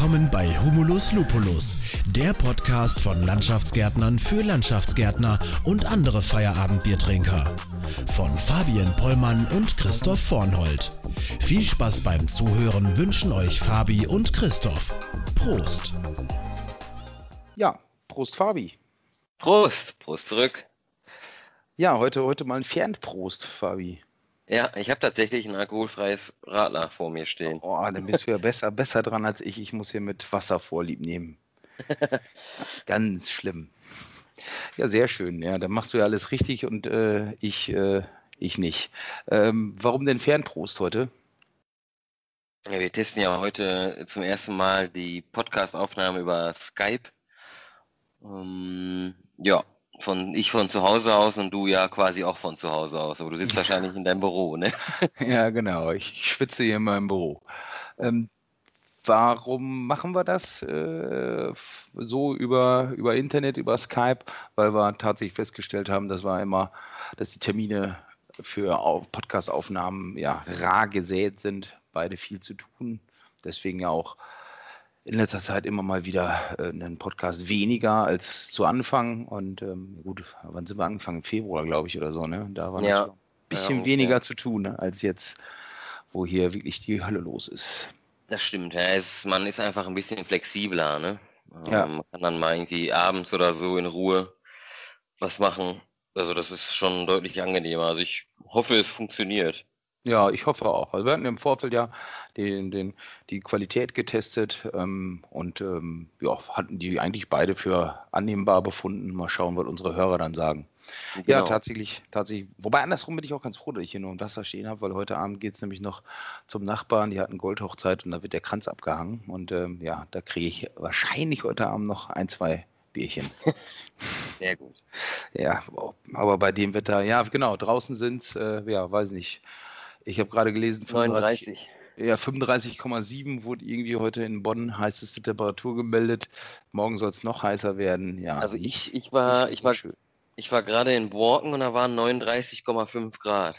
Willkommen bei Humulus Lupulus, der Podcast von Landschaftsgärtnern für Landschaftsgärtner und andere Feierabendbiertrinker. Von Fabian Pollmann und Christoph Vornhold. Viel Spaß beim Zuhören wünschen euch Fabi und Christoph. Prost! Ja, Prost Fabi. Prost, Prost zurück. Ja, heute, heute mal ein Fernprost, Fabi. Ja, ich habe tatsächlich ein alkoholfreies Radler vor mir stehen. Oh, dann bist du ja besser, besser dran als ich. Ich muss hier mit Wasser vorlieb nehmen. Ganz schlimm. Ja, sehr schön. Ja, dann machst du ja alles richtig und äh, ich, äh, ich nicht. Ähm, warum denn Fernprost heute? Ja, wir testen ja heute zum ersten Mal die Podcast-Aufnahme über Skype. Ähm, ja, von ich von zu Hause aus und du ja quasi auch von zu Hause aus. Aber du sitzt wahrscheinlich in deinem Büro, ne? Ja, genau. Ich schwitze hier in meinem Büro. Ähm, warum machen wir das äh, so über, über Internet, über Skype? Weil wir tatsächlich festgestellt haben, dass wir immer, dass die Termine für Podcast-Aufnahmen ja rar gesät sind, beide viel zu tun. Deswegen ja auch in letzter Zeit immer mal wieder äh, einen Podcast weniger als zu Anfang. Und ähm, gut, wann sind wir angefangen? Im Februar, glaube ich, oder so, ne? Da war ja. ein bisschen ja, weniger ja. zu tun, ne? als jetzt, wo hier wirklich die Hölle los ist. Das stimmt, ja. Es, man ist einfach ein bisschen flexibler, ne? Ja. Ähm, man kann dann mal irgendwie abends oder so in Ruhe was machen. Also das ist schon deutlich angenehmer. Also ich hoffe, es funktioniert. Ja, ich hoffe auch. Also wir hatten im Vorfeld ja den, den, die Qualität getestet ähm, und ähm, ja, hatten die eigentlich beide für annehmbar befunden. Mal schauen, was unsere Hörer dann sagen. Genau. Ja, tatsächlich, tatsächlich. Wobei andersrum bin ich auch ganz froh, dass ich hier nur im Wasser stehen habe, weil heute Abend geht es nämlich noch zum Nachbarn. Die hatten Goldhochzeit und da wird der Kranz abgehangen. Und ähm, ja, da kriege ich wahrscheinlich heute Abend noch ein, zwei Bierchen. Sehr gut. Ja, aber bei dem Wetter, ja, genau, draußen sind es, äh, ja, weiß nicht ich habe gerade gelesen, 35. Ja, 35,7 wurde irgendwie heute in Bonn heißeste Temperatur gemeldet. Morgen soll es noch heißer werden. Ja, also ich, ich war, ich war, ich war gerade in Borken und da waren 39,5 Grad.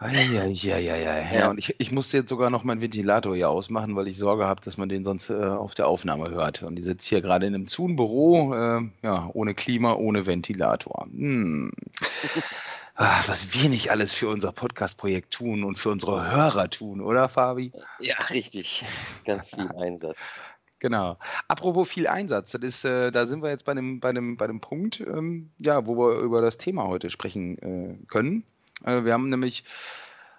Ja, ja, ja, ja, ja. ja. Und ich, ich musste jetzt sogar noch meinen Ventilator hier ausmachen, weil ich Sorge habe, dass man den sonst äh, auf der Aufnahme hört. Und ich sitze hier gerade in einem Zoom-Büro, äh, ja, ohne Klima, ohne Ventilator. Hm. Ach, was wir nicht alles für unser Podcast-Projekt tun und für unsere Hörer tun, oder Fabi? Ja, richtig. Ganz viel Einsatz. Genau. Apropos viel Einsatz, das ist, äh, da sind wir jetzt bei dem, bei dem, bei dem Punkt, ähm, ja, wo wir über das Thema heute sprechen äh, können. Äh, wir haben nämlich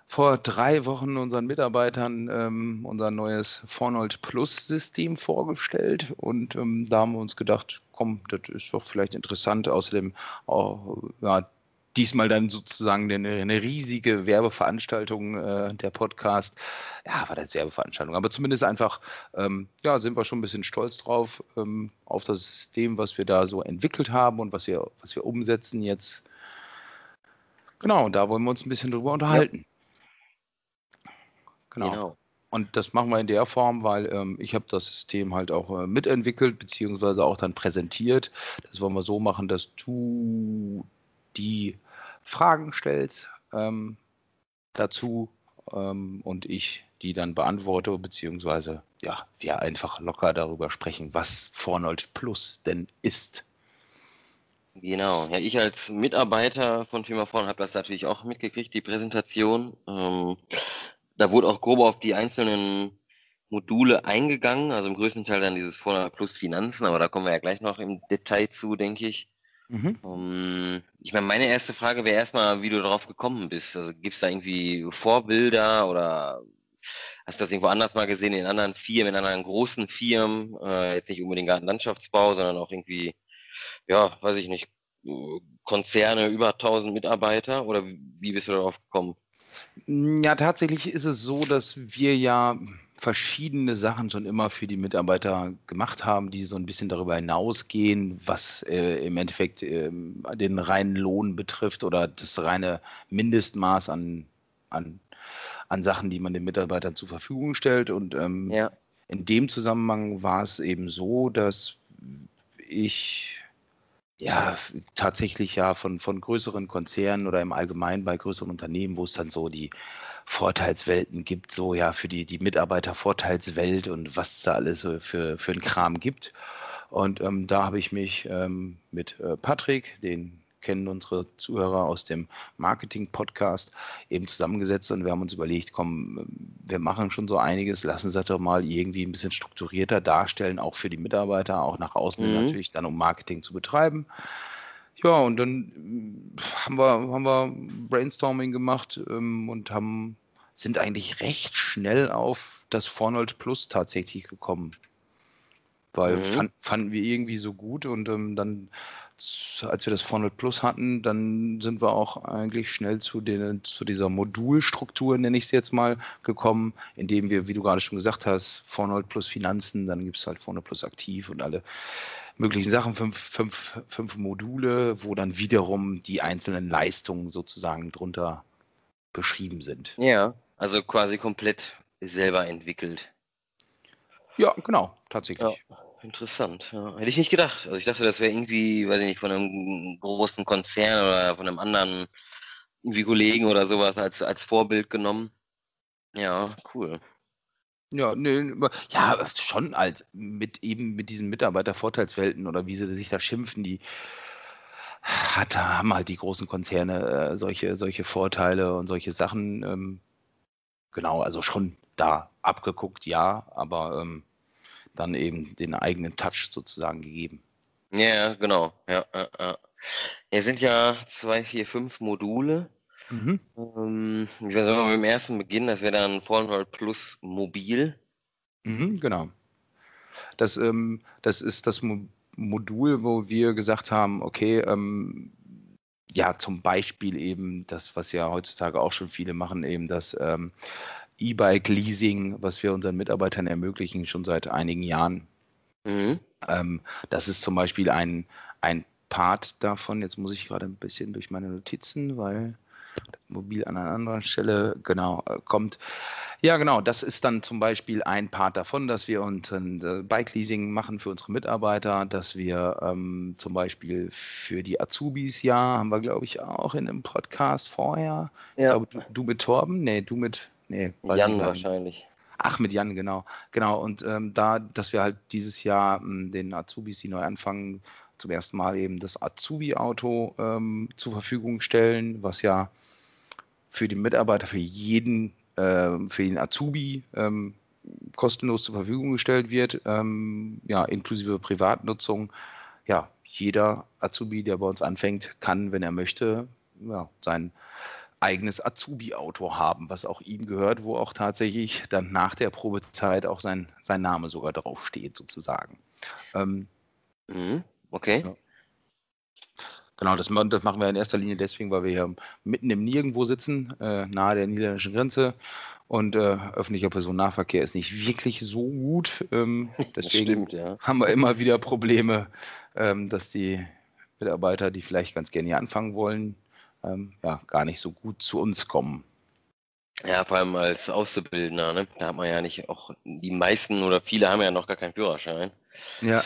vor drei Wochen unseren Mitarbeitern ähm, unser neues Fornold Plus System vorgestellt und ähm, da haben wir uns gedacht, komm, das ist doch vielleicht interessant. Außerdem auch, ja, diesmal dann sozusagen eine, eine riesige Werbeveranstaltung, äh, der Podcast. Ja, war das Werbeveranstaltung, aber zumindest einfach, ähm, ja, sind wir schon ein bisschen stolz drauf, ähm, auf das System, was wir da so entwickelt haben und was wir, was wir umsetzen jetzt. Genau, da wollen wir uns ein bisschen drüber unterhalten. Ja. Genau. genau. Und das machen wir in der Form, weil ähm, ich habe das System halt auch äh, mitentwickelt, beziehungsweise auch dann präsentiert. Das wollen wir so machen, dass du die Fragen stellst ähm, dazu ähm, und ich die dann beantworte, beziehungsweise ja, wir einfach locker darüber sprechen, was Fornold Plus denn ist. Genau, ja, ich als Mitarbeiter von Firma Vorn habe das natürlich auch mitgekriegt, die Präsentation. Ähm, da wurde auch grob auf die einzelnen Module eingegangen, also im größten Teil dann dieses Vornold Plus Finanzen, aber da kommen wir ja gleich noch im Detail zu, denke ich. Mhm. Um, ähm, ich meine, meine erste Frage wäre erstmal, wie du darauf gekommen bist. Also gibt es da irgendwie Vorbilder oder hast du das irgendwo anders mal gesehen in anderen Firmen, in anderen großen Firmen? Äh, jetzt nicht unbedingt Gartenlandschaftsbau, sondern auch irgendwie, ja, weiß ich nicht, Konzerne über 1000 Mitarbeiter oder wie bist du darauf gekommen? Ja, tatsächlich ist es so, dass wir ja verschiedene Sachen schon immer für die Mitarbeiter gemacht haben, die so ein bisschen darüber hinausgehen, was äh, im Endeffekt äh, den reinen Lohn betrifft oder das reine Mindestmaß an, an, an Sachen, die man den Mitarbeitern zur Verfügung stellt. Und ähm, ja. in dem Zusammenhang war es eben so, dass ich Ja, tatsächlich ja von, von größeren Konzernen oder im Allgemeinen bei größeren Unternehmen, wo es dann so die Vorteilswelten gibt, so ja für die, die Mitarbeiter-Vorteilswelt und was da alles so für, für einen Kram gibt. Und ähm, da habe ich mich ähm, mit äh, Patrick, den kennen unsere Zuhörer aus dem Marketing-Podcast, eben zusammengesetzt und wir haben uns überlegt, komm, wir machen schon so einiges, lassen Sie das doch mal irgendwie ein bisschen strukturierter darstellen, auch für die Mitarbeiter, auch nach außen mhm. natürlich dann, um Marketing zu betreiben. Ja, und dann haben wir, haben wir Brainstorming gemacht ähm, und haben, sind eigentlich recht schnell auf das Fornold Plus tatsächlich gekommen. Weil mhm. fand, fanden wir irgendwie so gut und ähm, dann als wir das 400 Plus hatten, dann sind wir auch eigentlich schnell zu, den, zu dieser Modulstruktur, nenne ich es jetzt mal, gekommen, indem wir, wie du gerade schon gesagt hast, 400 Plus Finanzen, dann gibt es halt 400 Plus Aktiv und alle möglichen Sachen, fünf, fünf, fünf Module, wo dann wiederum die einzelnen Leistungen sozusagen drunter beschrieben sind. Ja, also quasi komplett selber entwickelt. Ja, genau, tatsächlich. Ja. Interessant, ja. Hätte ich nicht gedacht. Also ich dachte, das wäre irgendwie, weiß ich nicht, von einem großen Konzern oder von einem anderen irgendwie Kollegen oder sowas als, als Vorbild genommen. Ja, cool. Ja, nee, ja, schon halt mit eben mit diesen Mitarbeitervorteilswelten oder wie sie sich da schimpfen, die hat, haben halt die großen Konzerne äh, solche, solche Vorteile und solche Sachen. Ähm, genau, also schon da abgeguckt, ja, aber ähm, dann eben den eigenen Touch sozusagen gegeben. Ja, genau. Ja, ja, ja. Es sind ja zwei, vier, fünf Module. Mhm. Ähm, ich weiß mit dem ersten beginnen, das wäre dann Fallenhold Plus Mobil. Mhm, genau. Das, ähm, das ist das Mo Modul, wo wir gesagt haben, okay, ähm, ja, zum Beispiel eben das, was ja heutzutage auch schon viele machen, eben das ähm, E-Bike-Leasing, was wir unseren Mitarbeitern ermöglichen, schon seit einigen Jahren. Mhm. Ähm, das ist zum Beispiel ein, ein Part davon. Jetzt muss ich gerade ein bisschen durch meine Notizen, weil mobil an einer anderen Stelle genau äh, kommt. Ja, genau, das ist dann zum Beispiel ein Part davon, dass wir uns ein äh, Bike-Leasing machen für unsere Mitarbeiter, dass wir ähm, zum Beispiel für die Azubis, ja, haben wir, glaube ich, auch in einem Podcast vorher. Ja. Glaube, du, du mit Torben, nee, du mit Nee, Jan wahrscheinlich. Ach, mit Jan, genau. Genau, und ähm, da, dass wir halt dieses Jahr ähm, den Azubis, die neu anfangen, zum ersten Mal eben das Azubi-Auto ähm, zur Verfügung stellen, was ja für die Mitarbeiter, für jeden, äh, für den Azubi ähm, kostenlos zur Verfügung gestellt wird, ähm, ja, inklusive Privatnutzung. Ja, jeder Azubi, der bei uns anfängt, kann, wenn er möchte, ja, sein eigenes Azubi-Auto haben, was auch ihm gehört, wo auch tatsächlich dann nach der Probezeit auch sein, sein Name sogar draufsteht, sozusagen. Ähm, mhm, okay. Ja. Genau, das, das, machen wir in erster Linie deswegen, weil wir hier mitten im Nirgendwo sitzen, äh, nahe der niederländischen Grenze. Und äh, öffentlicher Personennahverkehr ist nicht wirklich so gut. Ähm, deswegen stimmt, ja. haben wir immer wieder Probleme, ähm, dass die Mitarbeiter, die vielleicht ganz gerne hier anfangen wollen, ähm, ja, gar nicht so gut zu uns kommen. Ja, vor allem als Auszubildender, ne? Da hat man ja nicht auch, die meisten oder viele haben ja noch gar keinen Führerschein. Ja.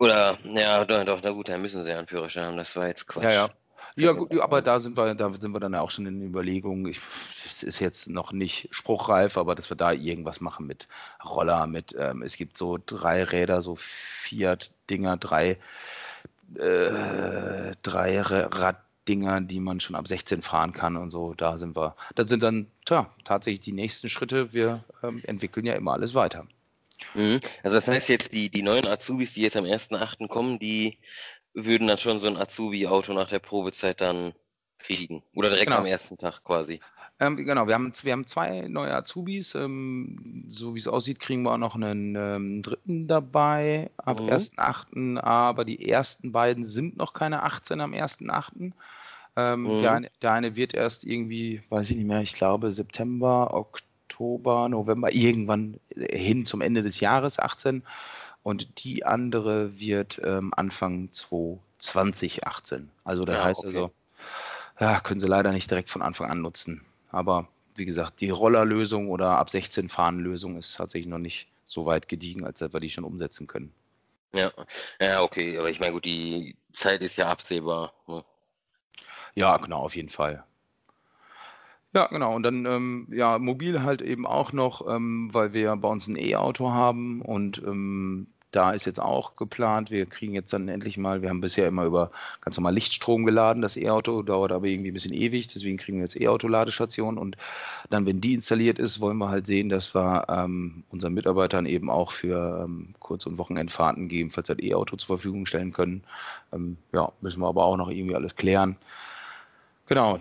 Oder, ja, doch, doch, na gut, dann müssen sie ja einen Führerschein haben, das war jetzt Quatsch. Ja, ja. Ja, gut, aber da sind wir, da sind wir dann auch schon in Überlegungen. Es ist jetzt noch nicht spruchreif, aber dass wir da irgendwas machen mit Roller, mit, ähm, es gibt so drei Räder, so Fiat-Dinger, drei, äh, drei Rad Dinger, die man schon ab 16 fahren kann und so. Da sind wir. Das sind dann tja, tatsächlich die nächsten Schritte. Wir ähm, entwickeln ja immer alles weiter. Mhm. Also das heißt jetzt, die, die neuen Azubis, die jetzt am 1.8. kommen, die würden dann schon so ein Azubi-Auto nach der Probezeit dann kriegen. Oder direkt genau. am ersten Tag quasi. Ähm, genau, wir haben, wir haben zwei neue Azubis. Ähm, so wie es aussieht, kriegen wir auch noch einen ähm, dritten dabei ab mhm. 1.8. Aber die ersten beiden sind noch keine 18 am 1.8. Ähm, mhm. der, eine, der eine wird erst irgendwie, weiß ich nicht mehr, ich glaube September, Oktober, November, irgendwann hin zum Ende des Jahres 18. Und die andere wird ähm, Anfang 2018. Also das ja, heißt okay. also, ja, können sie leider nicht direkt von Anfang an nutzen. Aber wie gesagt, die Rollerlösung oder ab 16 fahren Lösung ist tatsächlich noch nicht so weit gediegen, als dass wir die schon umsetzen können. Ja, ja, okay, aber ich meine, gut, die, Zeit ist ja absehbar. Ne? Ja, genau, auf jeden Fall. Ja, genau. Und dann, ähm, ja, mobil halt eben auch noch, ähm, weil wir bei uns ein E-Auto haben und ähm, da ist jetzt auch geplant, wir kriegen jetzt dann endlich mal, wir haben bisher immer über ganz normal Lichtstrom geladen, das E-Auto dauert aber irgendwie ein bisschen ewig, deswegen kriegen wir jetzt E-Auto-Ladestationen und dann, wenn die installiert ist, wollen wir halt sehen, dass wir ähm, unseren Mitarbeitern eben auch für ähm, Kurz- und Wochenendfahrten gegebenenfalls halt E-Auto zur Verfügung stellen können. Ähm, ja, müssen wir aber auch noch irgendwie alles klären. Genau,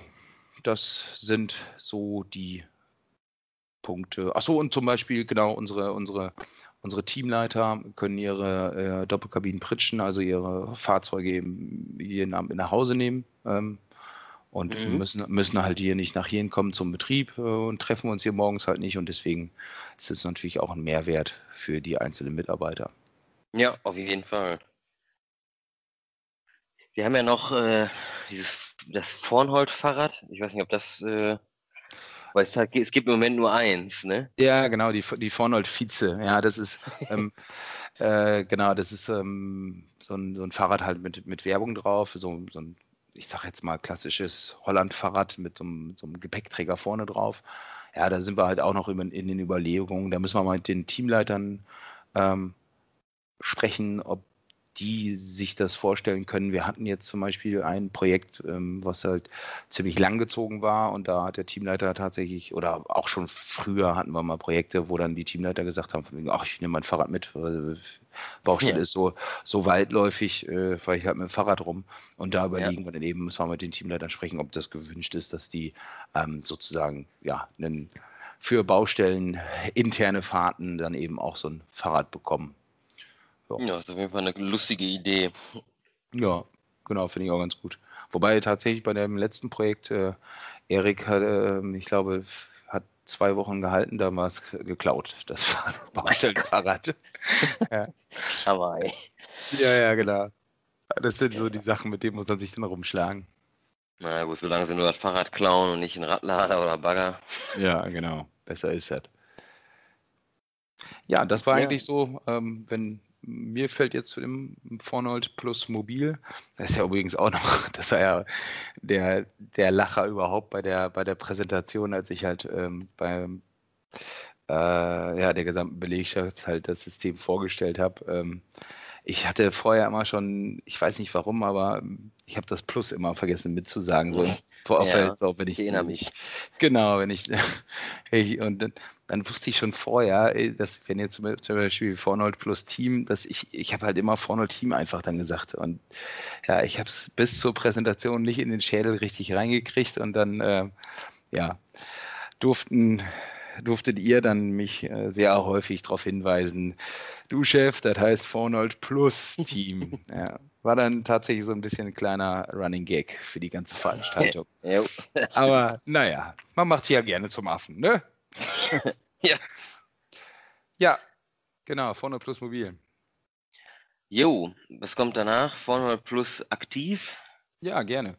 das sind so die Punkte. Achso, und zum Beispiel, genau, unsere, unsere, unsere Teamleiter können ihre äh, Doppelkabinen pritschen, also ihre Fahrzeuge eben jeden Abend nach Hause nehmen. Ähm, und mhm. müssen, müssen halt hier nicht nach hier kommen zum Betrieb äh, und treffen uns hier morgens halt nicht. Und deswegen ist es natürlich auch ein Mehrwert für die einzelnen Mitarbeiter. Ja, auf jeden Fall. Wir haben ja noch äh, dieses das Vornhold-Fahrrad. Ich weiß nicht, ob das, äh, weil es, halt, es gibt im Moment nur eins, ne? Ja, genau, die, die Vornhold-Vize. Ja, das ist, ähm, äh, genau, das ist ähm, so, ein, so ein Fahrrad halt mit, mit Werbung drauf, so, so ein, ich sag jetzt mal, klassisches Holland-Fahrrad mit so, einem, so einem Gepäckträger vorne drauf. Ja, da sind wir halt auch noch in, in den Überlegungen. Da müssen wir mal mit den Teamleitern ähm, sprechen, ob die sich das vorstellen können. Wir hatten jetzt zum Beispiel ein Projekt, ähm, was halt ziemlich langgezogen war und da hat der Teamleiter tatsächlich, oder auch schon früher hatten wir mal Projekte, wo dann die Teamleiter gesagt haben, ach, ich nehme mein Fahrrad mit, weil Baustelle ja. ist so, so weitläufig, äh, fahre ich halt mit dem Fahrrad rum und da überlegen ja. wir dann eben, müssen wir mit den Teamleitern sprechen, ob das gewünscht ist, dass die ähm, sozusagen, ja, einen für Baustellen interne Fahrten dann eben auch so ein Fahrrad bekommen. Ja. ja, ist auf jeden Fall eine lustige Idee. Ja, genau, finde ich auch ganz gut. Wobei tatsächlich bei dem letzten Projekt, äh, Erik hat, äh, ich glaube, hat zwei Wochen gehalten, da war es geklaut, das Baustellenfahrrad. ja. Aber ey. Ja, ja, genau. Das sind ja. so die Sachen, mit denen muss man sich dann rumschlagen. Na gut, solange sie nur das Fahrrad klauen und nicht ein Radlader oder Bagger. Ja, genau. Besser ist das. Ja, das war ja. eigentlich so, ähm, wenn mir fällt jetzt zu dem Vornold Plus Mobil, das ist ja übrigens auch noch, das war ja der, der Lacher überhaupt bei der, bei der Präsentation, als ich halt ähm, beim äh, ja, der gesamten Belegschaft halt das System vorgestellt habe. Ähm, ich hatte vorher immer schon, ich weiß nicht warum, aber ich habe das Plus immer vergessen mitzusagen. So im Vorfeld, ja, so, wenn ich, ich erinnere mich. Genau, wenn ich, und dann, wusste ich schon vorher, dass wenn jetzt zum Beispiel Vornold plus Team, dass ich, ich habe halt immer Vornold Team einfach dann gesagt. Und ja, ich habe es bis zur Präsentation nicht in den Schädel richtig reingekriegt und dann, äh, ja, durften durftet ihr dann mich äh, sehr häufig darauf hinweisen, du Chef, das heißt Vornold Plus Team. ja, war dann tatsächlich so ein bisschen ein kleiner Running Gag für die ganze Veranstaltung. Aber naja, man macht sie ja gerne zum Affen, ne? ja. Ja, genau, Vornold Plus Mobil. Jo, was kommt danach? Vornold Plus aktiv? Ja, gerne.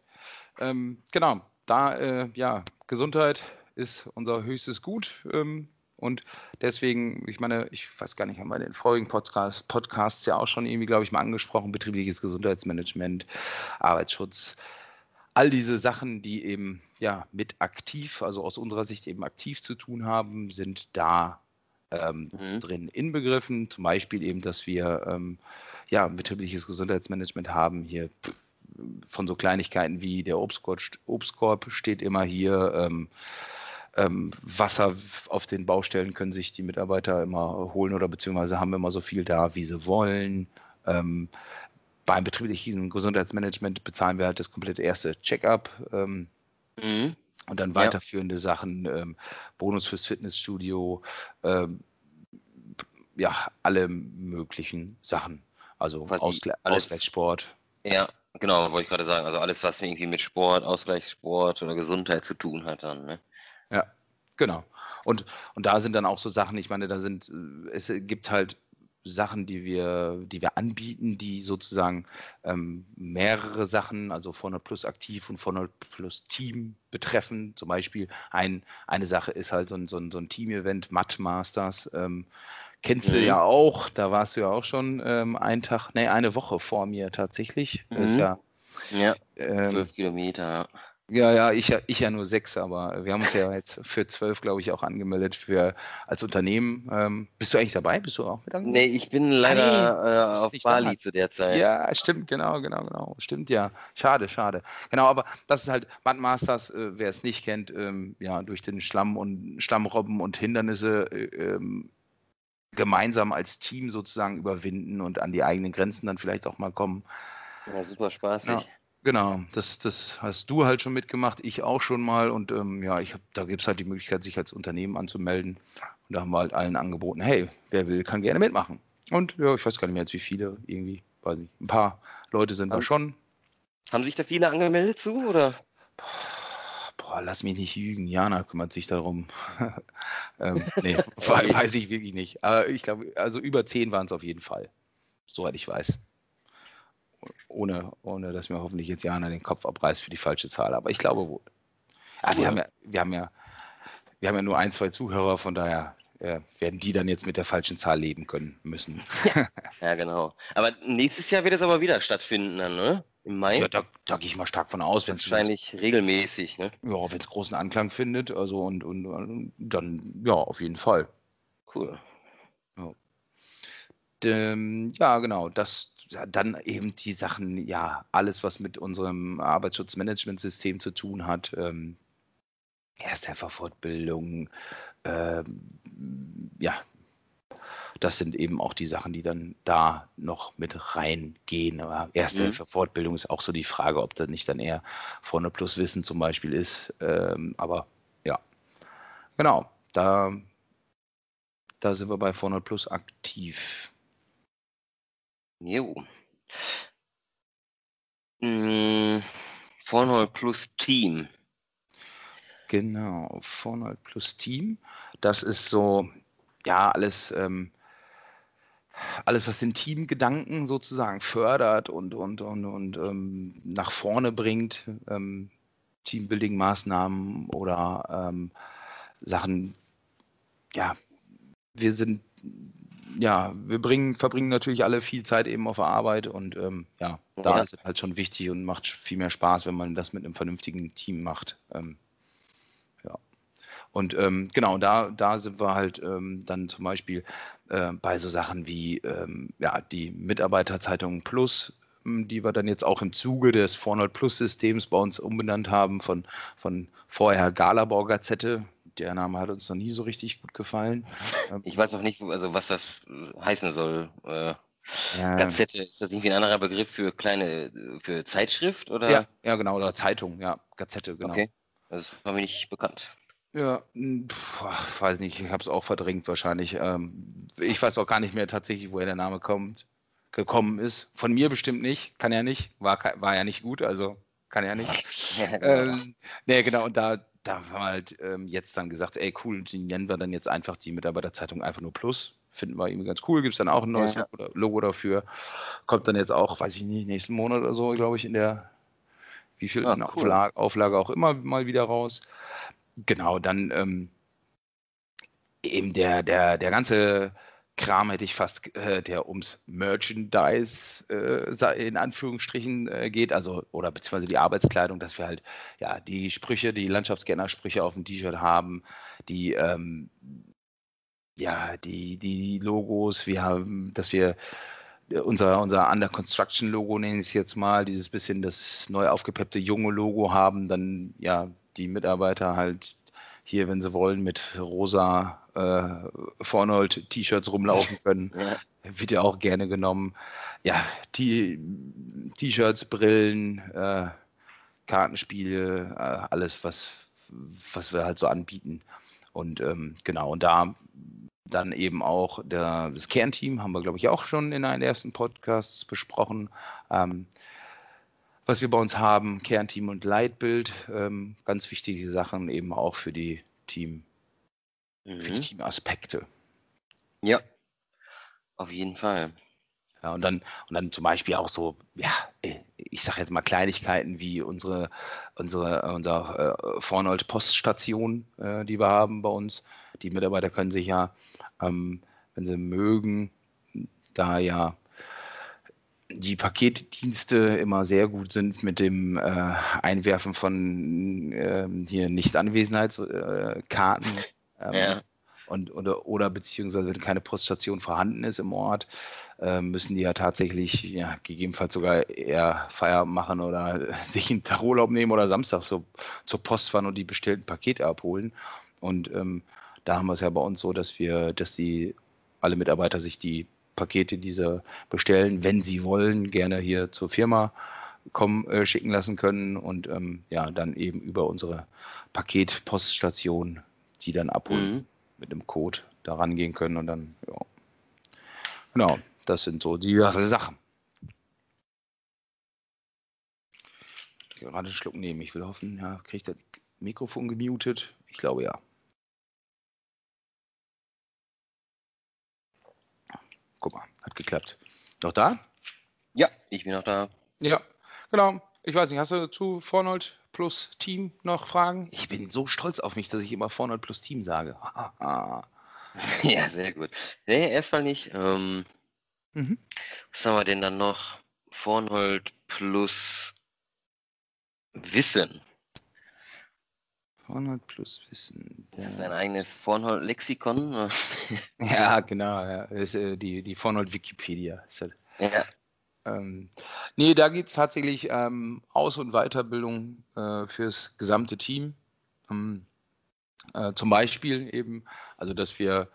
Ähm, genau, da, äh, ja, Gesundheit, ist unser höchstes Gut. Ähm, und deswegen, ich meine, ich weiß gar nicht, haben wir in den vorigen Podcast, Podcasts ja auch schon irgendwie, glaube ich, mal angesprochen, betriebliches Gesundheitsmanagement, Arbeitsschutz, all diese Sachen, die eben ja mit aktiv, also aus unserer Sicht eben aktiv zu tun haben, sind da ähm, mhm. drin inbegriffen. Zum Beispiel eben, dass wir ähm, ja betriebliches Gesundheitsmanagement haben hier von so Kleinigkeiten wie der Obstkorb, Obstkorb steht immer hier. Ähm, ähm, Wasser auf den Baustellen können sich die Mitarbeiter immer holen oder beziehungsweise haben immer so viel da, wie sie wollen. Ähm, beim betrieblichen Gesundheitsmanagement bezahlen wir halt das komplette erste Check-up. Ähm, mhm. Und dann weiterführende ja. Sachen, ähm, Bonus fürs Fitnessstudio, ähm, ja, alle möglichen Sachen. Also Ausgle alles, Ausgleichssport. Ja, genau, wollte ich gerade sagen. Also alles, was irgendwie mit Sport, Ausgleichssport oder Gesundheit zu tun hat dann. Ne? Ja, genau. Und, und da sind dann auch so Sachen, ich meine, da sind, äh, es gibt halt Sachen, die wir, die wir anbieten, die sozusagen ähm, mehrere Sachen, also 400 Plus aktiv und 400 Plus Team betreffen. Zum Beispiel ein, eine Sache ist halt so ein, so ein, so ein Team-Event, Matt Masters. Ähm, Kennst mhm. du ja auch, da warst du ja auch schon ähm, einen Tag, nee, eine Woche vor mir tatsächlich. Mhm. Ist ja, ja, ähm, zwölf Kilometer. Ja, ja, ich, ich ja nur sechs, aber wir haben uns ja jetzt für zwölf, glaube ich, auch angemeldet für als Unternehmen. Ähm, bist du eigentlich dabei? Bist du auch mit angemeldet? Nee, ich bin leider Nein, äh, auf Bali zu der Zeit. Ja, stimmt, genau, genau, genau. Stimmt, ja. Schade, schade. Genau, aber das ist halt Bandmasters, äh, wer es nicht kennt, ähm, ja, durch den Schlamm und Stammrobben und Hindernisse äh, ähm, gemeinsam als Team sozusagen überwinden und an die eigenen Grenzen dann vielleicht auch mal kommen. Ja, super spaßig. Ja. Genau, das, das hast du halt schon mitgemacht, ich auch schon mal. Und ähm, ja, ich hab, da gibt es halt die Möglichkeit, sich als Unternehmen anzumelden. Und da haben wir halt allen angeboten, hey, wer will, kann gerne mitmachen. Und ja, ich weiß gar nicht mehr jetzt, wie viele, irgendwie, weiß nicht. Ein paar Leute sind wir schon. Haben sich da viele angemeldet zu, oder? Boah, lass mich nicht lügen. Jana kümmert sich darum. ähm, nee, weiß ich wirklich nicht. Aber ich glaube, also über zehn waren es auf jeden Fall. Soweit ich weiß ohne, ohne dass mir hoffentlich jetzt Jana den Kopf abreißt für die falsche Zahl. Aber ich glaube wohl. Ja, wir, haben ja, wir, haben ja, wir haben ja nur ein, zwei Zuhörer, von daher äh, werden die dann jetzt mit der falschen Zahl leben können müssen. ja, genau. Aber nächstes Jahr wird es aber wieder stattfinden dann, ne? Im Mai? Ja, da, da gehe ich mal stark von aus. Wahrscheinlich wenn's, regelmäßig, ne? Ja, wenn es großen Anklang findet, also und, und, und, dann, ja, auf jeden Fall. Cool. Ja, ähm, ja genau, das, dann eben die Sachen, ja, alles, was mit unserem Arbeitsschutzmanagementsystem zu tun hat, ähm, Ersthelferfortbildung, ähm, ja, das sind eben auch die Sachen, die dann da noch mit reingehen. Erste-Hilfe-Fortbildung mhm. ist auch so die Frage, ob das nicht dann eher vorne plus Wissen zum Beispiel ist. Ähm, aber ja, genau, da, da sind wir bei vorne plus aktiv. Jo. Hm, plus Team. Genau, Fornold plus Team. Das ist so, ja, alles, ähm, alles, was den Teamgedanken sozusagen fördert und, und, und, und ähm, nach vorne bringt. Ähm, Teambuilding-Maßnahmen oder ähm, Sachen, ja, wir sind ja, wir bringen, verbringen natürlich alle viel Zeit eben auf der Arbeit und ähm, ja, da ja. ist es halt schon wichtig und macht viel mehr Spaß, wenn man das mit einem vernünftigen Team macht. Ähm, ja. Und ähm, genau, da, da sind wir halt ähm, dann zum Beispiel äh, bei so Sachen wie ähm, ja, die Mitarbeiterzeitung Plus, ähm, die wir dann jetzt auch im Zuge des 400 Plus Systems bei uns umbenannt haben, von, von vorher Galabau Gazette, der Name hat uns noch nie so richtig gut gefallen. Ähm, ich weiß noch nicht, also was das heißen soll. Äh, ja. Gazette, ist das irgendwie ein anderer Begriff für kleine, für Zeitschrift oder? Ja, ja genau, oder Zeitung, ja, Gazette, genau. Okay, das war mir nicht bekannt. Ja, pf, weiß nicht, ich habe es auch verdrängt wahrscheinlich. Ähm, ich weiß auch gar nicht mehr tatsächlich, woher der Name kommt, gekommen ist. Von mir bestimmt nicht, kann ja nicht, war, war ja nicht gut, also kann ja nicht. ähm, nee, genau, und da, da haben wir halt ähm, jetzt dann gesagt, ey cool, die nennen wir dann jetzt einfach die Mitarbeiterzeitung einfach nur Plus. Finden wir irgendwie ganz cool. Gibt es dann auch ein neues ja. Logo dafür. Kommt dann jetzt auch, weiß ich nicht, nächsten Monat oder so, glaube ich, in der wie viel ja, cool. Auflage, Auflage, auch immer mal wieder raus. Genau, dann ähm, eben der, der, der ganze Kram hätte ich fast, äh, der ums Merchandise äh, in Anführungsstrichen äh, geht, also oder beziehungsweise die Arbeitskleidung, dass wir halt ja die Sprüche, die Landschaftsgärtner-Sprüche auf dem T-Shirt haben, die ähm, ja die, die Logos, wir haben, dass wir unser, unser Under Construction Logo nenne ich es jetzt mal, dieses bisschen das neu aufgepeppte junge Logo haben, dann ja die Mitarbeiter halt hier, wenn sie wollen, mit rosa äh, Fornold-T-Shirts rumlaufen können. ja. Wird ja auch gerne genommen. Ja, T-Shirts, Brillen, äh, Kartenspiele, äh, alles, was, was wir halt so anbieten. Und ähm, genau, und da dann eben auch der, das Kernteam, haben wir, glaube ich, auch schon in einem ersten Podcast besprochen. Ähm, was wir bei uns haben, Kernteam und Leitbild, ähm, ganz wichtige Sachen eben auch für die Team, mhm. für die Teamaspekte. Ja, auf jeden Fall. Ja, und dann, und dann zum Beispiel auch so, ja, äh, ich sage jetzt mal Kleinigkeiten wie unsere, unsere, unser äh, Vornold Poststation, äh, die wir haben bei uns. Die Mitarbeiter können sich ja, ähm, wenn sie mögen, da ja die Paketdienste immer sehr gut sind mit dem äh, Einwerfen von äh, hier Nicht-Anwesenheitskarten. Ähm, ja. und, oder, oder beziehungsweise wenn keine Poststation vorhanden ist im Ort, äh, müssen die ja tatsächlich ja, gegebenenfalls sogar eher Feierabend machen oder sich einen Tagurlaub nehmen oder Samstag so zur Post fahren und die bestellten Pakete abholen. Und ähm, da haben wir es ja bei uns so, dass wir, dass die alle Mitarbeiter sich die Pakete, diese bestellen, wenn sie wollen, gerne hier zur Firma kommen, äh, schicken lassen können und ähm, ja, dann eben über unsere Paketpoststation die dann abholen mhm. mit einem Code da rangehen können und dann, ja. Genau, das sind so diverse Sachen. Gerade einen Schluck nehmen. Ich will hoffen, ja, kriegt das Mikrofon gemutet? Ich glaube ja. Guck mal, hat geklappt. Noch da? Ja, ich bin noch da. Ja, genau. Ich weiß nicht, hast du zu Fornold plus Team noch Fragen? Ich bin so stolz auf mich, dass ich immer Fornold plus Team sage. ja, sehr gut. Nee, erstmal nicht. Ähm, mhm. Was haben wir denn dann noch? Fornold plus Wissen. Fornhold plus Wissen. Ja. Das ist ein eigenes Fornhold-Lexikon. ja, genau. Ja. Ist, äh, die die Fornhold-Wikipedia. Halt, ja. Ähm, nee, da geht es tatsächlich ähm, Aus- und Weiterbildung äh, fürs gesamte Team. Ähm, äh, zum Beispiel eben, also dass wir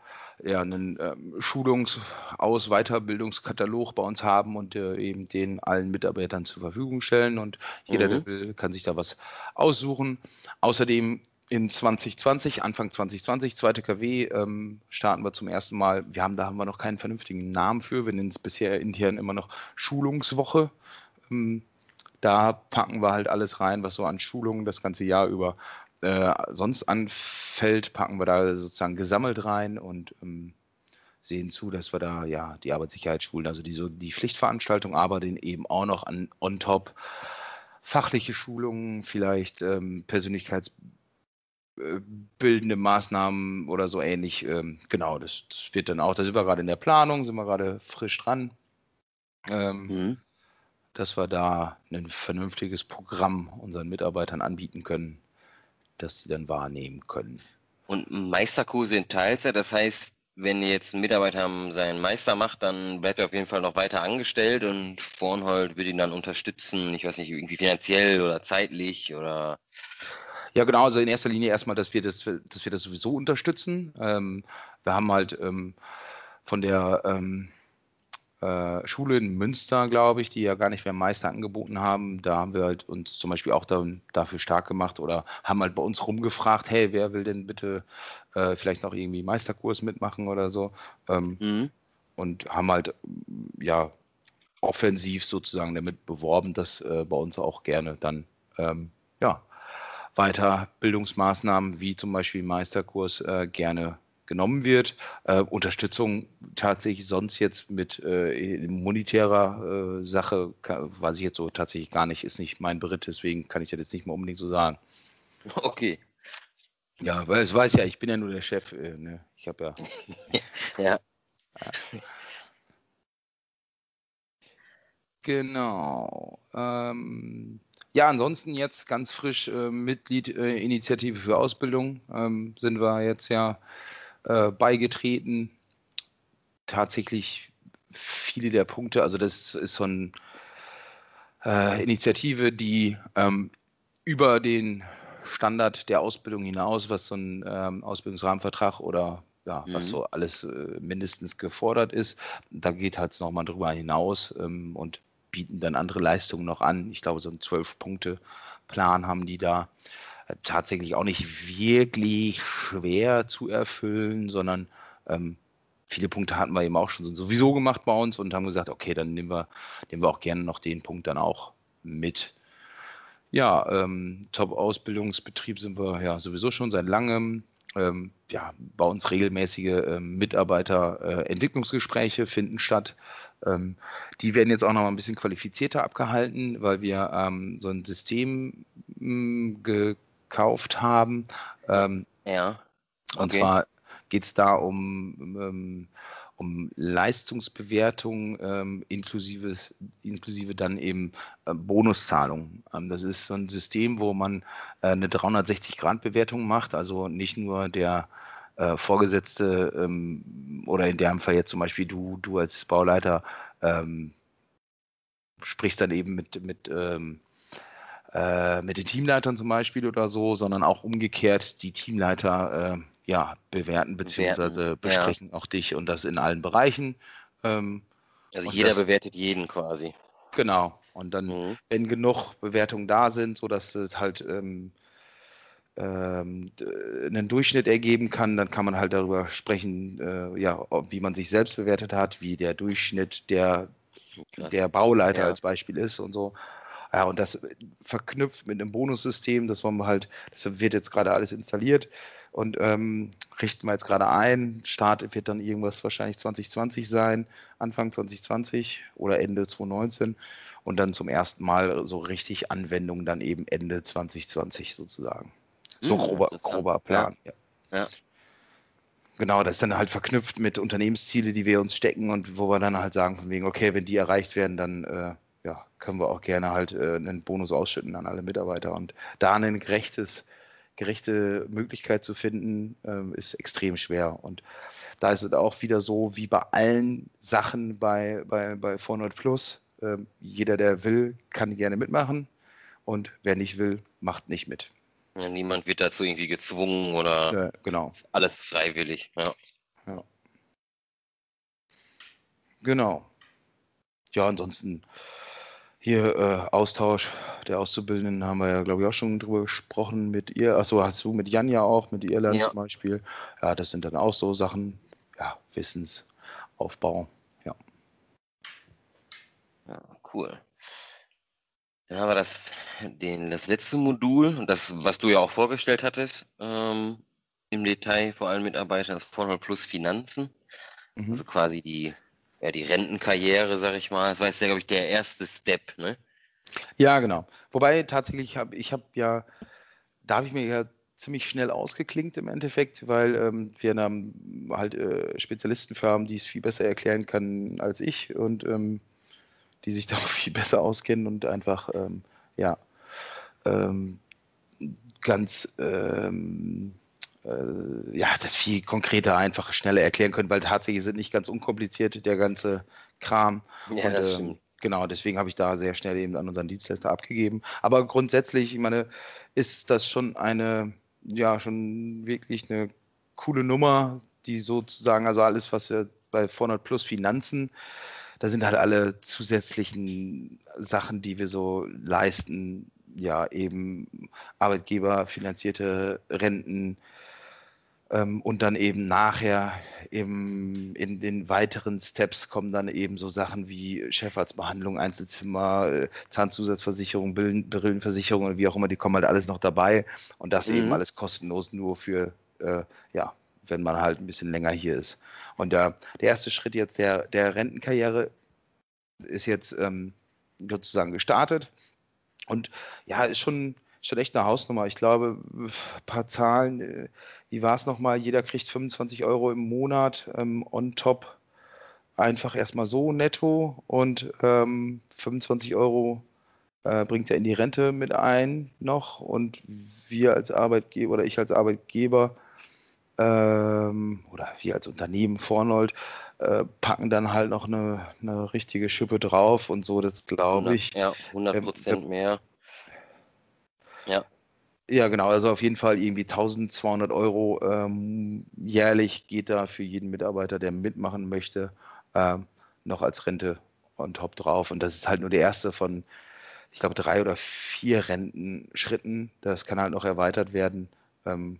ja, einen ähm, Schulungs-, Aus-, Weiterbildungskatalog bei uns haben und äh, eben den allen Mitarbeitern zur Verfügung stellen und jeder, mhm. der will, kann sich da was aussuchen. Außerdem in 2020, Anfang 2020, zweite KW, ähm, starten wir zum ersten Mal. Wir haben, da haben wir noch keinen vernünftigen Namen für. Wir nennen es bisher intern immer noch Schulungswoche. Ähm, da packen wir halt alles rein, was so an Schulungen das ganze Jahr über äh, sonst anfällt, packen wir da sozusagen gesammelt rein und ähm, sehen zu, dass wir da ja die Arbeitssicherheitsschulen, also die, so die Pflichtveranstaltung, aber den eben auch noch an on top fachliche Schulungen, vielleicht ähm, persönlichkeitsbildende Maßnahmen oder so ähnlich. Ähm, genau, das, das, wird dann auch, da sind wir gerade in der Planung, sind wir gerade frisch dran. Ähm, mhm. Dass wir da ein vernünftiges Programm unseren Mitarbeitern anbieten können, das sie dann wahrnehmen können. Und Meisterkurse in Teilzeit, das heißt, wenn jetzt ein Mitarbeiter seinen Meister macht, dann bleibt er auf jeden Fall noch weiter angestellt und Vornhold wird ihn dann unterstützen, ich weiß nicht, irgendwie finanziell oder zeitlich oder. Ja, genau, also in erster Linie erstmal, dass wir das, dass wir das sowieso unterstützen. Ähm, wir haben halt ähm, von der ähm, äh, Schule in Münster, glaube ich, die ja gar nicht mehr Meister angeboten haben. Da haben wir halt uns zum Beispiel auch da, dafür stark gemacht oder haben halt bei uns rumgefragt, hey, wer will denn bitte äh, vielleicht noch irgendwie Meisterkurs mitmachen oder so. Ähm, mhm. Und haben halt, ja, offensiv sozusagen damit beworben, dass äh, bei uns auch gerne dann, ähm, ja, Weiterbildungsmaßnahmen wie zum Beispiel Meisterkurs äh, gerne genommen wird. Äh, Unterstützung tatsächlich sonst jetzt mit äh, monetärer äh, Sache, kann, weiß ich jetzt so tatsächlich gar nicht, ist nicht mein Beritt, deswegen kann ich das jetzt nicht mehr unbedingt so sagen. Okay. Ja, weil es weiß ja, ich bin ja nur der Chef. Äh, ne? Ich habe ja. ja. Genau. Ähm, ja, ansonsten jetzt ganz frisch äh, Mitglied äh, Initiative für Ausbildung ähm, sind wir jetzt ja äh, beigetreten. Tatsächlich viele der Punkte, also das ist so eine äh, Initiative, die ähm, über den Standard der Ausbildung hinaus, was so ein ähm, Ausbildungsrahmenvertrag oder ja, mhm. was so alles äh, mindestens gefordert ist, da geht halt nochmal drüber hinaus ähm, und bieten dann andere Leistungen noch an. Ich glaube, so einen Zwölf-Punkte-Plan haben die da tatsächlich auch nicht wirklich schwer zu erfüllen, sondern ähm, viele Punkte hatten wir eben auch schon sowieso gemacht bei uns und haben gesagt, okay, dann nehmen wir, nehmen wir auch gerne noch den Punkt dann auch mit. Ja, ähm, Top-Ausbildungsbetrieb sind wir ja sowieso schon seit langem. Ähm, ja, bei uns regelmäßige ähm, Mitarbeiterentwicklungsgespräche äh, finden statt. Ähm, die werden jetzt auch noch mal ein bisschen qualifizierter abgehalten, weil wir ähm, so ein System mh, ge gekauft haben. Ähm, ja. Okay. Und zwar geht es da um, um, um Leistungsbewertung ähm, inklusive, inklusive dann eben äh, Bonuszahlungen. Ähm, das ist so ein System, wo man äh, eine 360-Grad-Bewertung macht, also nicht nur der äh, Vorgesetzte ähm, oder in dem Fall jetzt zum Beispiel du, du als Bauleiter ähm, sprichst dann eben mit, mit, ähm, äh, mit den Teamleitern zum Beispiel oder so, sondern auch umgekehrt die Teamleiter äh, ja, bewerten bzw. besprechen ja. auch dich und das in allen Bereichen. Ähm, also jeder das, bewertet jeden quasi. Genau. Und dann, mhm. wenn genug Bewertungen da sind, sodass es halt ähm, ähm, einen Durchschnitt ergeben kann, dann kann man halt darüber sprechen, äh, ja, wie man sich selbst bewertet hat, wie der Durchschnitt der, der Bauleiter ja. als Beispiel ist und so. Ja, und das verknüpft mit einem Bonussystem, das wollen wir halt, das wird jetzt gerade alles installiert und ähm, richten wir jetzt gerade ein. Start wird dann irgendwas wahrscheinlich 2020 sein, Anfang 2020 oder Ende 2019 und dann zum ersten Mal so richtig Anwendung dann eben Ende 2020 sozusagen. So hm, grober, grober Plan. Ja. ja. Genau, das ist dann halt verknüpft mit Unternehmensziele, die wir uns stecken und wo wir dann halt sagen, von wegen, okay, wenn die erreicht werden, dann äh, ja, können wir auch gerne halt äh, einen Bonus ausschütten an alle Mitarbeiter. Und da eine gerechtes, gerechte Möglichkeit zu finden, äh, ist extrem schwer. Und da ist es auch wieder so, wie bei allen Sachen bei, bei, bei 400 Plus. Ähm, jeder, der will, kann gerne mitmachen. Und wer nicht will, macht nicht mit. Ja, niemand wird dazu irgendwie gezwungen oder genau. alles freiwillig. Ja. ja. Genau. Ja, ansonsten hier äh, Austausch der Auszubildenden haben wir ja, glaube ich, auch schon drüber gesprochen mit ihr. Achso, hast du mit Jan ja auch, mit Irland ja. zum Beispiel. Ja, das sind dann auch so Sachen, ja, Wissensaufbau. Ja. Ja, cool. Dann haben wir das, den, das letzte Modul, das, was du ja auch vorgestellt hattest, ähm, im Detail, vor allem Mitarbeiter, das Vorteil Plus Finanzen. Mhm. Also quasi die, ja, die Rentenkarriere, sag ich mal. Das war jetzt, glaube ich, der erste Step, ne? Ja, genau. Wobei tatsächlich habe ich habe ja, da habe ich mir ja ziemlich schnell ausgeklinkt im Endeffekt, weil ähm, wir haben halt äh, Spezialisten für haben, die es viel besser erklären können als ich und ähm, die sich da auch viel besser auskennen und einfach, ähm, ja, ähm, ganz, ähm, äh, ja, das viel konkreter, einfacher, schneller erklären können, weil tatsächlich sind nicht ganz unkompliziert der ganze Kram. Ja, und, das ähm, stimmt. Genau, deswegen habe ich da sehr schnell eben an unseren Dienstleister abgegeben. Aber grundsätzlich, ich meine, ist das schon eine, ja, schon wirklich eine coole Nummer, die sozusagen, also alles, was wir bei 400 Plus Finanzen da sind halt alle zusätzlichen Sachen, die wir so leisten, ja, eben arbeitgeberfinanzierte Renten ähm, und dann eben nachher eben in den weiteren Steps kommen dann eben so Sachen wie Chefarztbehandlung, Einzelzimmer, äh, Zahnzusatzversicherung, Brillenversicherung und wie auch immer, die kommen halt alles noch dabei und das mhm. eben alles kostenlos nur für, äh, ja, wenn man halt ein bisschen länger hier ist. Und der, der erste Schritt jetzt der, der Rentenkarriere ist jetzt ähm, sozusagen gestartet. Und ja, ist schon, schon echt eine Hausnummer. Ich glaube, ein paar Zahlen, äh, wie war es nochmal? Jeder kriegt 25 Euro im Monat ähm, on top. Einfach erstmal so netto und ähm, 25 Euro äh, bringt er in die Rente mit ein noch. Und wir als Arbeitgeber oder ich als Arbeitgeber ähm, oder wir als Unternehmen Vornold äh, packen dann halt noch eine, eine richtige Schippe drauf und so, das glaube ich. Ja, 100 Prozent ähm, mehr. Ja. Ja, genau, also auf jeden Fall irgendwie 1200 Euro ähm, jährlich geht da für jeden Mitarbeiter, der mitmachen möchte, ähm, noch als Rente on top drauf. Und das ist halt nur der erste von, ich glaube, drei oder vier Rentenschritten. Das kann halt noch erweitert werden. Ähm,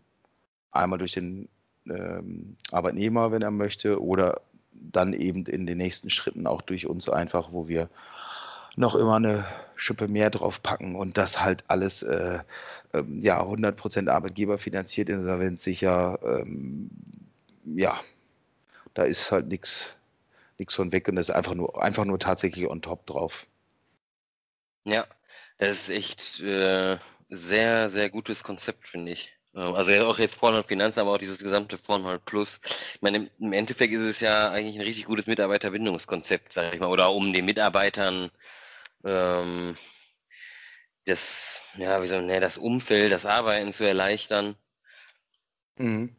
einmal durch den ähm, Arbeitnehmer, wenn er möchte, oder dann eben in den nächsten Schritten auch durch uns einfach, wo wir noch immer eine Schippe mehr drauf packen und das halt alles äh, ähm, ja 100% Arbeitgeber finanziert, insolvenzsicher. Ähm, ja, da ist halt nichts nichts von weg und das ist einfach nur einfach nur tatsächlich on top drauf. Ja, das ist echt äh, sehr sehr gutes Konzept finde ich. Ähm, also auch jetzt Vornhold Finanzen, aber auch dieses gesamte Vornhold Plus. Ich meine, im Endeffekt ist es ja eigentlich ein richtig gutes Mitarbeiterbindungskonzept, sage ich mal, oder um den Mitarbeitern ähm, das, ja, wie soll, ne, das Umfeld, das Arbeiten zu erleichtern. Mhm.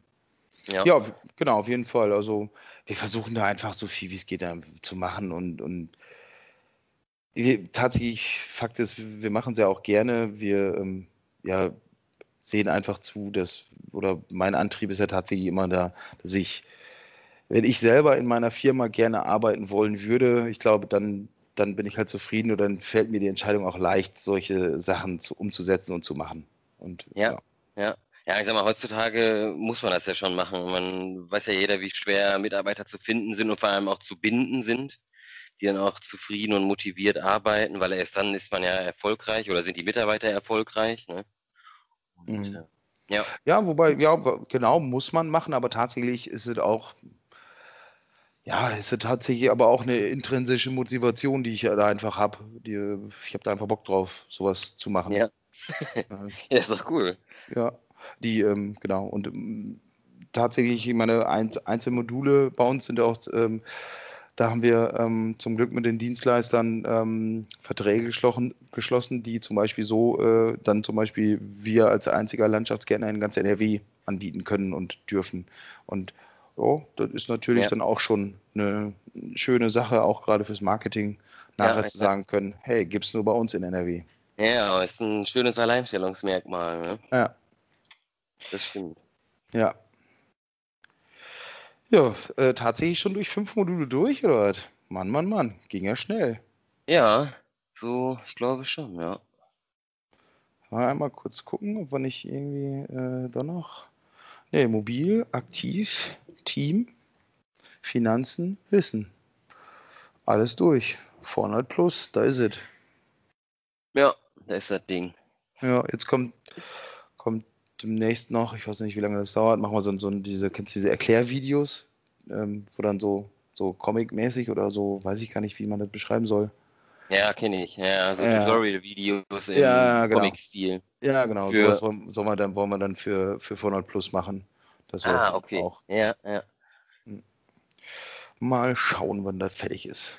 Ja. ja, genau, auf jeden Fall. Also wir versuchen da einfach so viel wie es geht zu machen und, und wir, tatsächlich, Fakt ist, wir machen es ja auch gerne. Wir ähm, ja, sehen einfach zu, dass, oder mein Antrieb ist ja tatsächlich immer da, dass ich, wenn ich selber in meiner Firma gerne arbeiten wollen würde, ich glaube, dann, dann bin ich halt zufrieden und dann fällt mir die Entscheidung auch leicht, solche Sachen zu, umzusetzen und zu machen. Und, ja, ja. ja. Ja, ich sag mal, heutzutage muss man das ja schon machen. Man weiß ja jeder, wie schwer Mitarbeiter zu finden sind und vor allem auch zu binden sind, die dann auch zufrieden und motiviert arbeiten, weil erst dann ist man ja erfolgreich oder sind die Mitarbeiter erfolgreich. Ne? Und, mhm. ja. ja, wobei, ja, genau, muss man machen, aber tatsächlich ist es auch, ja, ist es tatsächlich aber auch eine intrinsische Motivation, die ich da einfach habe. Ich habe da einfach Bock drauf, sowas zu machen. Ja. ja, ist doch cool. Ja. Die, ähm, genau, und ähm, tatsächlich, meine Einzelmodule bei uns sind auch, ähm, da haben wir ähm, zum Glück mit den Dienstleistern ähm, Verträge geschlossen, geschlossen, die zum Beispiel so äh, dann zum Beispiel wir als einziger Landschaftsgärtner in ganz NRW anbieten können und dürfen. Und oh, das ist natürlich ja. dann auch schon eine schöne Sache, auch gerade fürs Marketing, nachher ja, zu sagen können, hey, gibt es nur bei uns in NRW. Ja, ist ein schönes Alleinstellungsmerkmal. Ne? Ja. Das stimmt. Ja. Ja, äh, tatsächlich schon durch fünf Module durch, oder was? Mann, Mann, Mann, ging ja schnell. Ja, so, ich glaube schon, ja. Mal einmal kurz gucken, ob wir nicht irgendwie äh, da noch. Ne, mobil, aktiv, Team, Finanzen, Wissen. Alles durch. 400 plus, da ist es. Ja, da ist das Ding. Ja, jetzt kommt, kommt demnächst noch, ich weiß nicht, wie lange das dauert, machen wir so, so diese, kennst du diese Erklärvideos, ähm, wo dann so, so Comic-mäßig oder so, weiß ich gar nicht, wie man das beschreiben soll. Ja, kenne ich. Ja, so ja. Tutorial-Videos im ja, genau. Comic-Stil. Ja, genau. Für... Sowas wollen, soll dann, wollen wir dann für, für 400 Plus machen. Das ah, okay. Auch. Ja, ja. Hm. Mal schauen, wann das fertig ist.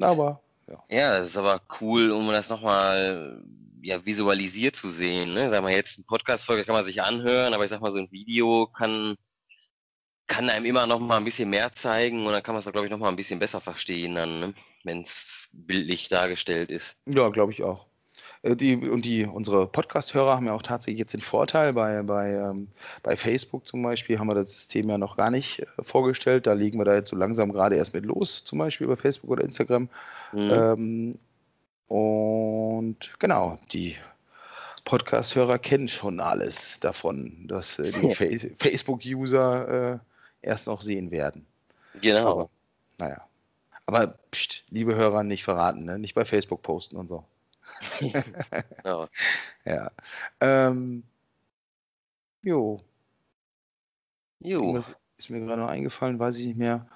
Aber, ja. Ja, das ist aber cool, um das nochmal ja, visualisiert zu sehen. Ne? Sag mal, jetzt eine Podcast-Folge kann man sich anhören, aber ich sag mal, so ein Video kann, kann einem immer noch mal ein bisschen mehr zeigen und dann kann man es, glaube ich, noch mal ein bisschen besser verstehen, ne? Wenn es bildlich dargestellt ist. Ja, glaube ich auch. Äh, die, und die, unsere Podcast-Hörer haben ja auch tatsächlich jetzt den Vorteil, bei, bei, ähm, bei Facebook zum Beispiel haben wir das System ja noch gar nicht äh, vorgestellt. Da legen wir da jetzt so langsam gerade erst mit los, zum Beispiel bei Facebook oder Instagram. Mhm. Ähm, und genau, die Podcast-Hörer kennen schon alles davon, dass äh, die Fa Facebook-User äh, erst noch sehen werden. Genau. Aber, naja. Aber pst, liebe Hörer, nicht verraten, ne? nicht bei Facebook posten und so. genau. Ja. Ähm, jo. Jo. Irgendwas ist mir gerade noch eingefallen, weiß ich nicht mehr.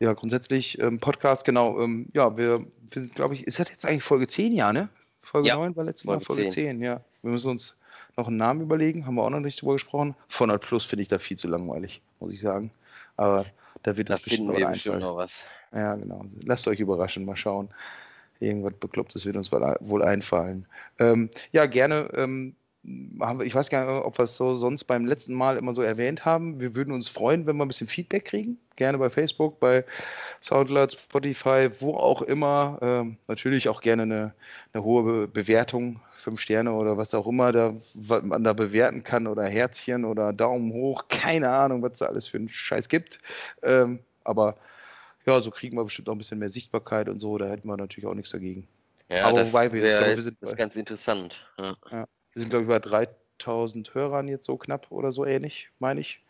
Ja, grundsätzlich ähm, Podcast, genau. Ähm, ja, wir, sind, glaube ich, ist das jetzt eigentlich Folge 10, ja, ne? Folge ja. 9 war letztes Mal Folge 10. 10, ja. Wir müssen uns noch einen Namen überlegen, haben wir auch noch nicht drüber gesprochen. 400 Plus finde ich da viel zu langweilig, muss ich sagen. Aber da wird das bestimmt wir bestimmt noch was. Ja, genau. Lasst euch überraschen, mal schauen. Irgendwas Beklopptes wird uns wohl einfallen. Ähm, ja, gerne ähm, ich weiß gar nicht, ob wir es so sonst beim letzten Mal immer so erwähnt haben. Wir würden uns freuen, wenn wir ein bisschen Feedback kriegen. Gerne bei Facebook, bei Soundcloud, Spotify, wo auch immer. Ähm, natürlich auch gerne eine, eine hohe Bewertung, fünf Sterne oder was auch immer, da, was man da bewerten kann oder Herzchen oder Daumen hoch. Keine Ahnung, was da alles für einen Scheiß gibt. Ähm, aber ja, so kriegen wir bestimmt auch ein bisschen mehr Sichtbarkeit und so. Da hätten wir natürlich auch nichts dagegen. Ja, aber das, wobei wir, wär, glaube, wir sind, ist ganz interessant. Ja. Ja. Wir sind, glaube ich, bei 3000 Hörern jetzt so knapp oder so ähnlich, meine ich.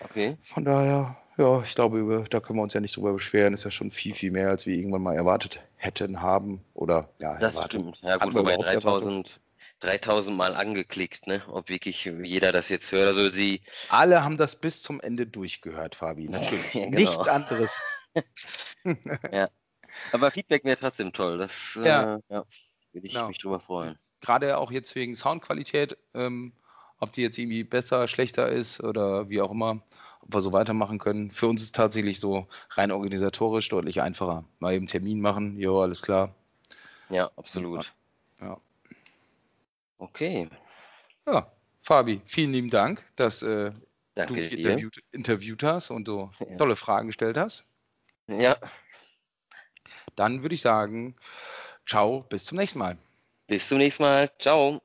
Okay. Von daher, ja, ich glaube, da können wir uns ja nicht drüber beschweren. Ist ja schon viel, viel mehr, als wir irgendwann mal erwartet hätten, haben. Oder, ja, Das erwartet. stimmt. Ja, gut, wobei 3000, 3000 Mal angeklickt, ne? Ob wirklich jeder das jetzt hört. Also sie. Alle haben das bis zum Ende durchgehört, Fabi. Natürlich. ja, genau. Nichts anderes. ja. Aber Feedback wäre trotzdem toll. Das ja. Äh, ja, würde ich genau. mich drüber freuen gerade auch jetzt wegen Soundqualität, ähm, ob die jetzt irgendwie besser, schlechter ist oder wie auch immer, ob wir so weitermachen können. Für uns ist es tatsächlich so rein organisatorisch deutlich einfacher. Mal eben Termin machen, jo, alles klar. Ja, absolut. Ja. Okay. Ja, Fabi, vielen lieben Dank, dass äh, du interviewt, interviewt hast und so Ja. tolle Fragen gestellt hast. Ja, Dann würde ich sagen, ciao, bis zum nächsten Mal. bis zum nächsten Mal. Ciao.